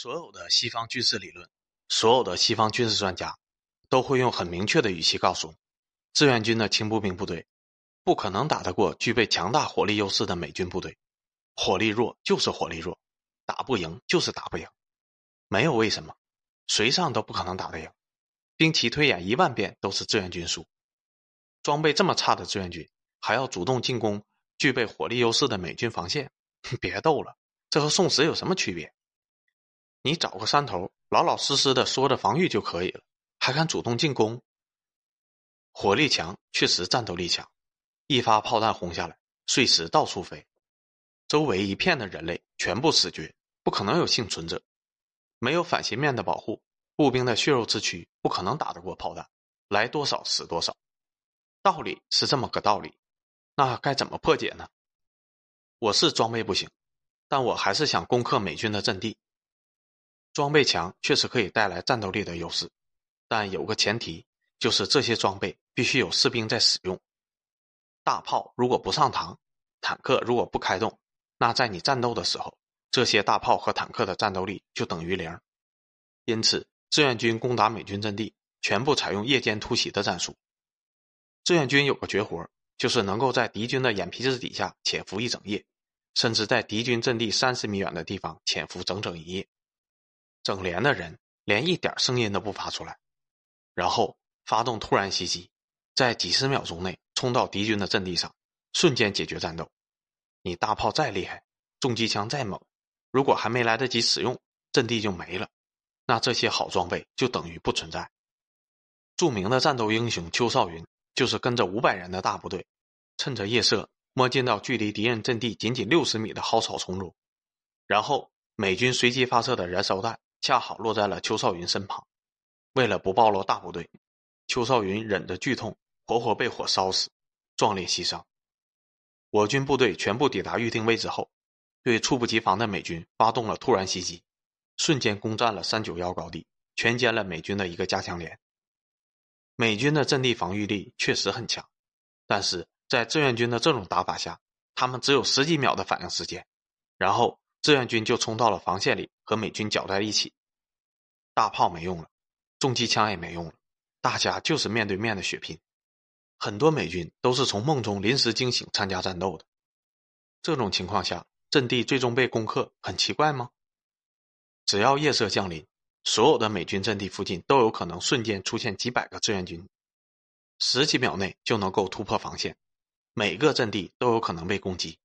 所有的西方军事理论，所有的西方军事专家，都会用很明确的语气告诉你志愿军的轻步兵部队，不可能打得过具备强大火力优势的美军部队，火力弱就是火力弱，打不赢就是打不赢，没有为什么，谁上都不可能打得赢，兵棋推演一万遍都是志愿军输，装备这么差的志愿军还要主动进攻具备火力优势的美军防线，别逗了，这和送死有什么区别？你找个山头，老老实实的缩着防御就可以了，还敢主动进攻？火力强，确实战斗力强，一发炮弹轰下来，碎石到处飞，周围一片的人类全部死绝，不可能有幸存者。没有反斜面的保护，步兵的血肉之躯不可能打得过炮弹，来多少死多少。道理是这么个道理，那该怎么破解呢？我是装备不行，但我还是想攻克美军的阵地。装备强确实可以带来战斗力的优势，但有个前提，就是这些装备必须有士兵在使用。大炮如果不上膛，坦克如果不开动，那在你战斗的时候，这些大炮和坦克的战斗力就等于零。因此，志愿军攻打美军阵地全部采用夜间突袭的战术。志愿军有个绝活，就是能够在敌军的眼皮子底下潜伏一整夜，甚至在敌军阵地三十米远的地方潜伏整整一夜。整连的人连一点声音都不发出来，然后发动突然袭击，在几十秒钟内冲到敌军的阵地上，瞬间解决战斗。你大炮再厉害，重机枪再猛，如果还没来得及使用，阵地就没了，那这些好装备就等于不存在。著名的战斗英雄邱少云就是跟着五百人的大部队，趁着夜色摸进到距离敌人阵地仅仅六十米的蒿草丛中，然后美军随机发射的燃烧弹。恰好落在了邱少云身旁，为了不暴露大部队，邱少云忍着剧痛，活活被火烧死，壮烈牺牲。我军部队全部抵达预定位置后，对猝不及防的美军发动了突然袭击，瞬间攻占了三九幺高地，全歼了美军的一个加强连。美军的阵地防御力确实很强，但是在志愿军的这种打法下，他们只有十几秒的反应时间，然后。志愿军就冲到了防线里，和美军搅在一起。大炮没用了，重机枪也没用了，大家就是面对面的血拼。很多美军都是从梦中临时惊醒参加战斗的。这种情况下，阵地最终被攻克，很奇怪吗？只要夜色降临，所有的美军阵地附近都有可能瞬间出现几百个志愿军，十几秒内就能够突破防线，每个阵地都有可能被攻击。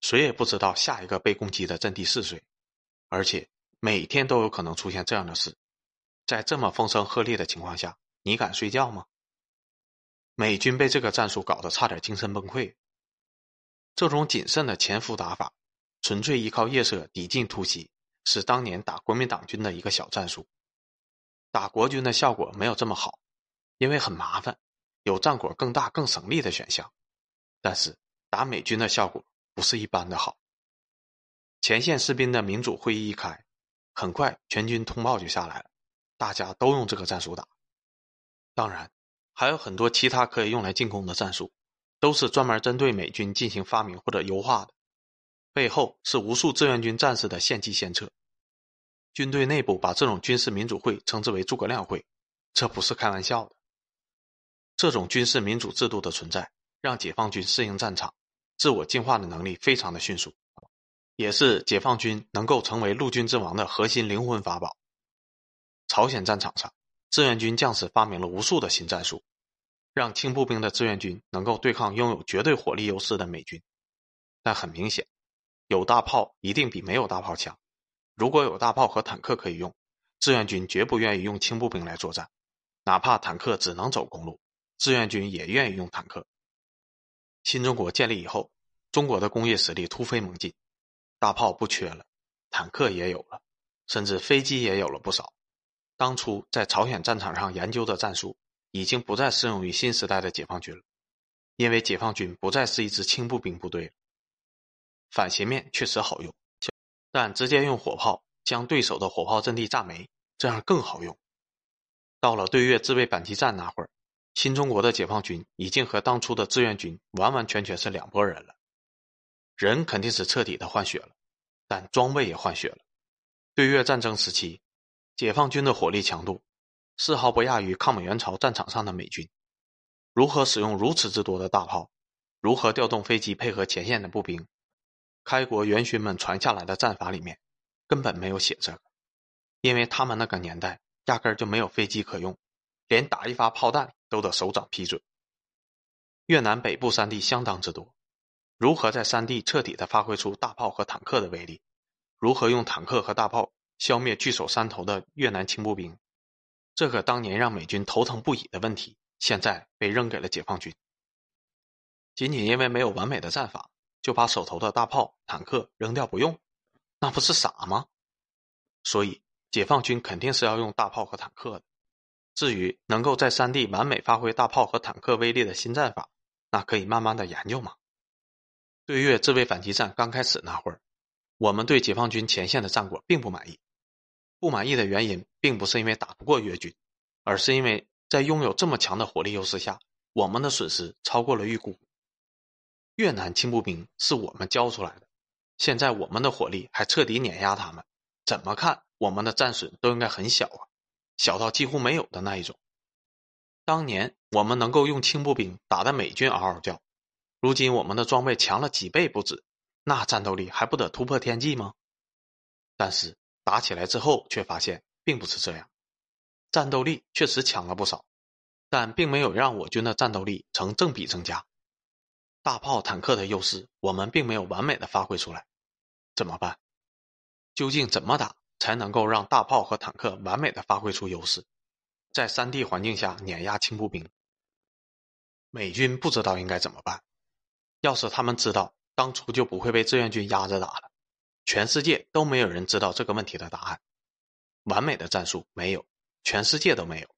谁也不知道下一个被攻击的阵地是谁，而且每天都有可能出现这样的事。在这么风声鹤唳的情况下，你敢睡觉吗？美军被这个战术搞得差点精神崩溃。这种谨慎的潜伏打法，纯粹依靠夜色抵近突袭，是当年打国民党军的一个小战术。打国军的效果没有这么好，因为很麻烦，有战果更大、更省力的选项。但是打美军的效果。不是一般的好。前线士兵的民主会议一开，很快全军通报就下来了，大家都用这个战术打。当然，还有很多其他可以用来进攻的战术，都是专门针对美军进行发明或者优化的，背后是无数志愿军战士的献计献策。军队内部把这种军事民主会称之为“诸葛亮会”，这不是开玩笑的。这种军事民主制度的存在，让解放军适应战场。自我进化的能力非常的迅速，也是解放军能够成为陆军之王的核心灵魂法宝。朝鲜战场上，志愿军将士发明了无数的新战术，让轻步兵的志愿军能够对抗拥有绝对火力优势的美军。但很明显，有大炮一定比没有大炮强。如果有大炮和坦克可以用，志愿军绝不愿意用轻步兵来作战，哪怕坦克只能走公路，志愿军也愿意用坦克。新中国建立以后，中国的工业实力突飞猛进，大炮不缺了，坦克也有了，甚至飞机也有了不少。当初在朝鲜战场上研究的战术，已经不再适用于新时代的解放军了，因为解放军不再是一支轻步兵部队了。反斜面确实好用，但直接用火炮将对手的火炮阵地炸没，这样更好用。到了对越自卫反击战那会儿。新中国的解放军已经和当初的志愿军完完全全是两拨人了，人肯定是彻底的换血了，但装备也换血了。对越战争时期，解放军的火力强度丝毫不亚于抗美援朝战场上的美军。如何使用如此之多的大炮？如何调动飞机配合前线的步兵？开国元勋们传下来的战法里面根本没有写这个，因为他们那个年代压根儿就没有飞机可用，连打一发炮弹都得首长批准。越南北部山地相当之多，如何在山地彻底的发挥出大炮和坦克的威力？如何用坦克和大炮消灭据守山头的越南轻步兵？这个当年让美军头疼不已的问题，现在被扔给了解放军。仅仅因为没有完美的战法，就把手头的大炮、坦克扔掉不用，那不是傻吗？所以，解放军肯定是要用大炮和坦克的。至于能够在山地完美发挥大炮和坦克威力的新战法，那可以慢慢的研究嘛。对越自卫反击战刚开始那会儿，我们对解放军前线的战果并不满意。不满意的原因，并不是因为打不过越军，而是因为在拥有这么强的火力优势下，我们的损失超过了预估。越南轻步兵是我们教出来的，现在我们的火力还彻底碾压他们，怎么看我们的战损都应该很小啊，小到几乎没有的那一种。当年我们能够用轻步兵打得美军嗷嗷叫，如今我们的装备强了几倍不止，那战斗力还不得突破天际吗？但是打起来之后却发现并不是这样，战斗力确实强了不少，但并没有让我军的战斗力成正比增加。大炮、坦克的优势，我们并没有完美的发挥出来，怎么办？究竟怎么打才能够让大炮和坦克完美的发挥出优势，在山地环境下碾压轻步兵？美军不知道应该怎么办。要是他们知道，当初就不会被志愿军压着打了。全世界都没有人知道这个问题的答案。完美的战术没有，全世界都没有。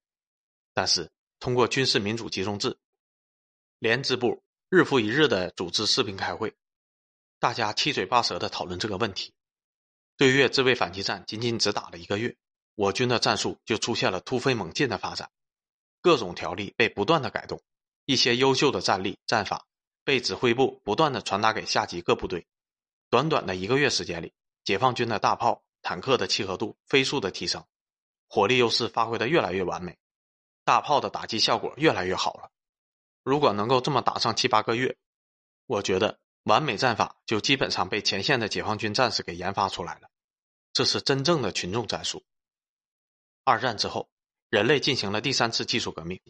但是通过军事民主集中制，连支部。日复一日的组织士兵开会，大家七嘴八舌的讨论这个问题。对越自卫反击战仅仅只打了一个月，我军的战术就出现了突飞猛进的发展，各种条例被不断的改动，一些优秀的战例战法被指挥部不断的传达给下级各部队。短短的一个月时间里，解放军的大炮、坦克的契合度飞速的提升，火力优势发挥的越来越完美，大炮的打击效果越来越好了。如果能够这么打上七八个月，我觉得完美战法就基本上被前线的解放军战士给研发出来了。这是真正的群众战术。二战之后，人类进行了第三次技术革命，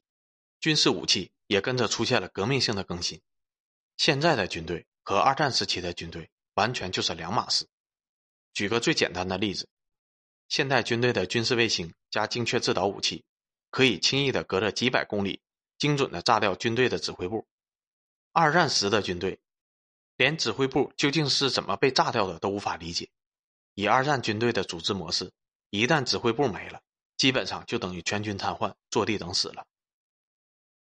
军事武器也跟着出现了革命性的更新。现在的军队和二战时期的军队完全就是两码事。举个最简单的例子，现代军队的军事卫星加精确制导武器，可以轻易的隔着几百公里。精准的炸掉军队的指挥部。二战时的军队，连指挥部究竟是怎么被炸掉的都无法理解。以二战军队的组织模式，一旦指挥部没了，基本上就等于全军瘫痪，坐地等死了。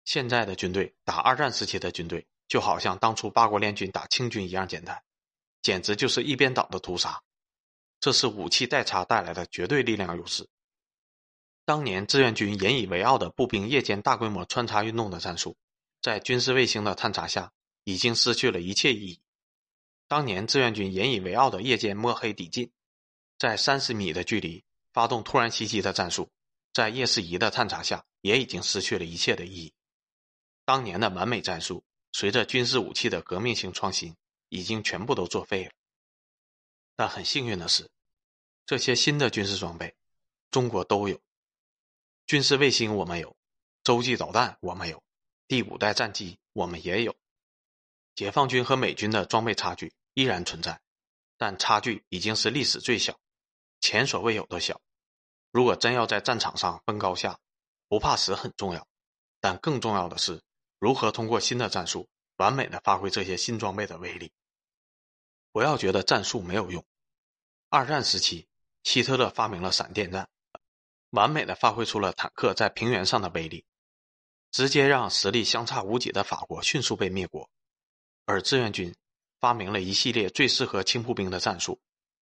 现在的军队打二战时期的军队，就好像当初八国联军打清军一样简单，简直就是一边倒的屠杀。这是武器代差带来的绝对力量优势。当年志愿军引以为傲的步兵夜间大规模穿插运动的战术，在军事卫星的探查下，已经失去了一切意义。当年志愿军引以为傲的夜间摸黑抵近，在三十米的距离发动突然袭击的战术，在夜视仪的探查下，也已经失去了一切的意义。当年的完美战术，随着军事武器的革命性创新，已经全部都作废了。但很幸运的是，这些新的军事装备，中国都有。军事卫星我们有，洲际导弹我们有，第五代战机我们也有。解放军和美军的装备差距依然存在，但差距已经是历史最小，前所未有的小。如果真要在战场上分高下，不怕死很重要，但更重要的是如何通过新的战术完美的发挥这些新装备的威力。不要觉得战术没有用。二战时期，希特勒发明了闪电战。完美的发挥出了坦克在平原上的威力，直接让实力相差无几的法国迅速被灭国。而志愿军发明了一系列最适合轻步兵的战术，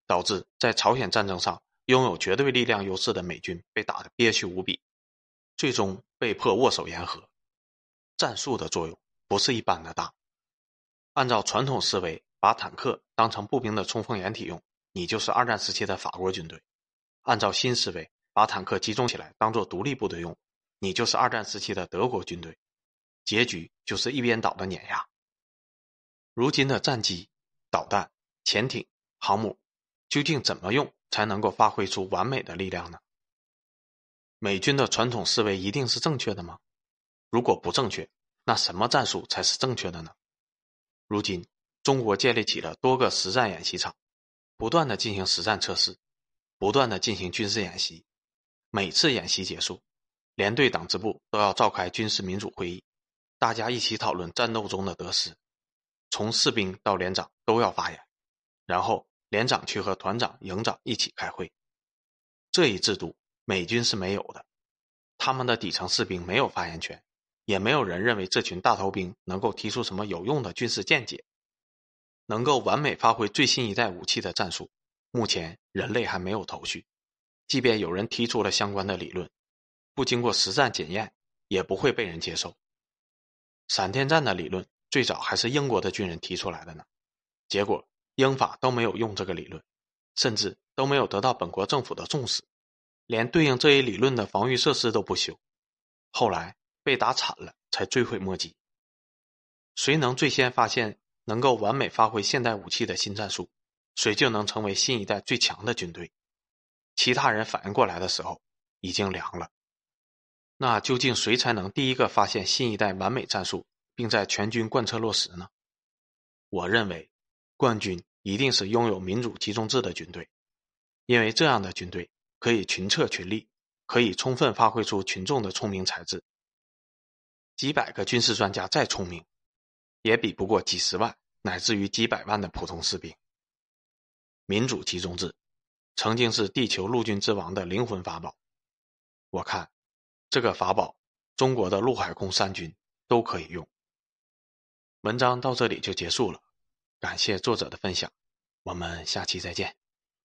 导致在朝鲜战争上拥有绝对力量优势的美军被打得憋屈无比，最终被迫握手言和。战术的作用不是一般的大。按照传统思维，把坦克当成步兵的冲锋掩体用，你就是二战时期的法国军队。按照新思维把坦克集中起来当做独立部队用，你就是二战时期的德国军队，结局就是一边倒的碾压。如今的战机、导弹、潜艇、航母，究竟怎么用才能够发挥出完美的力量呢？美军的传统思维一定是正确的吗？如果不正确，那什么战术才是正确的呢？如今，中国建立起了多个实战演习场，不断的进行实战测试，不断的进行军事演习。每次演习结束，连队党支部都要召开军事民主会议，大家一起讨论战斗中的得失。从士兵到连长都要发言，然后连长去和团长、营长一起开会。这一制度美军是没有的，他们的底层士兵没有发言权。也没有人认为这群大头兵能够提出什么有用的军事见解，能够完美发挥最新一代武器的战术。目前人类还没有头绪，即便有人提出了相关的理论，不经过实战检验，也不会被人接受。闪电战的理论最早还是英国的军人提出来的呢，结果英法都没有用这个理论，甚至都没有得到本国政府的重视，连对应这一理论的防御设施都不修。后来。被打惨了，才追悔莫及。谁能最先发现能够完美发挥现代武器的新战术，谁就能成为新一代最强的军队。其他人反应过来的时候，已经凉了。那究竟谁才能第一个发现新一代完美战术，并在全军贯彻落实呢？我认为，冠军一定是拥有民主集中制的军队，因为这样的军队可以群策群力，可以充分发挥出群众的聪明才智。几百个军事专家再聪明，也比不过几十万乃至于几百万的普通士兵。民主集中制曾经是地球陆军之王的灵魂法宝，我看这个法宝，中国的陆海空三军都可以用。文章到这里就结束了，感谢作者的分享，我们下期再见。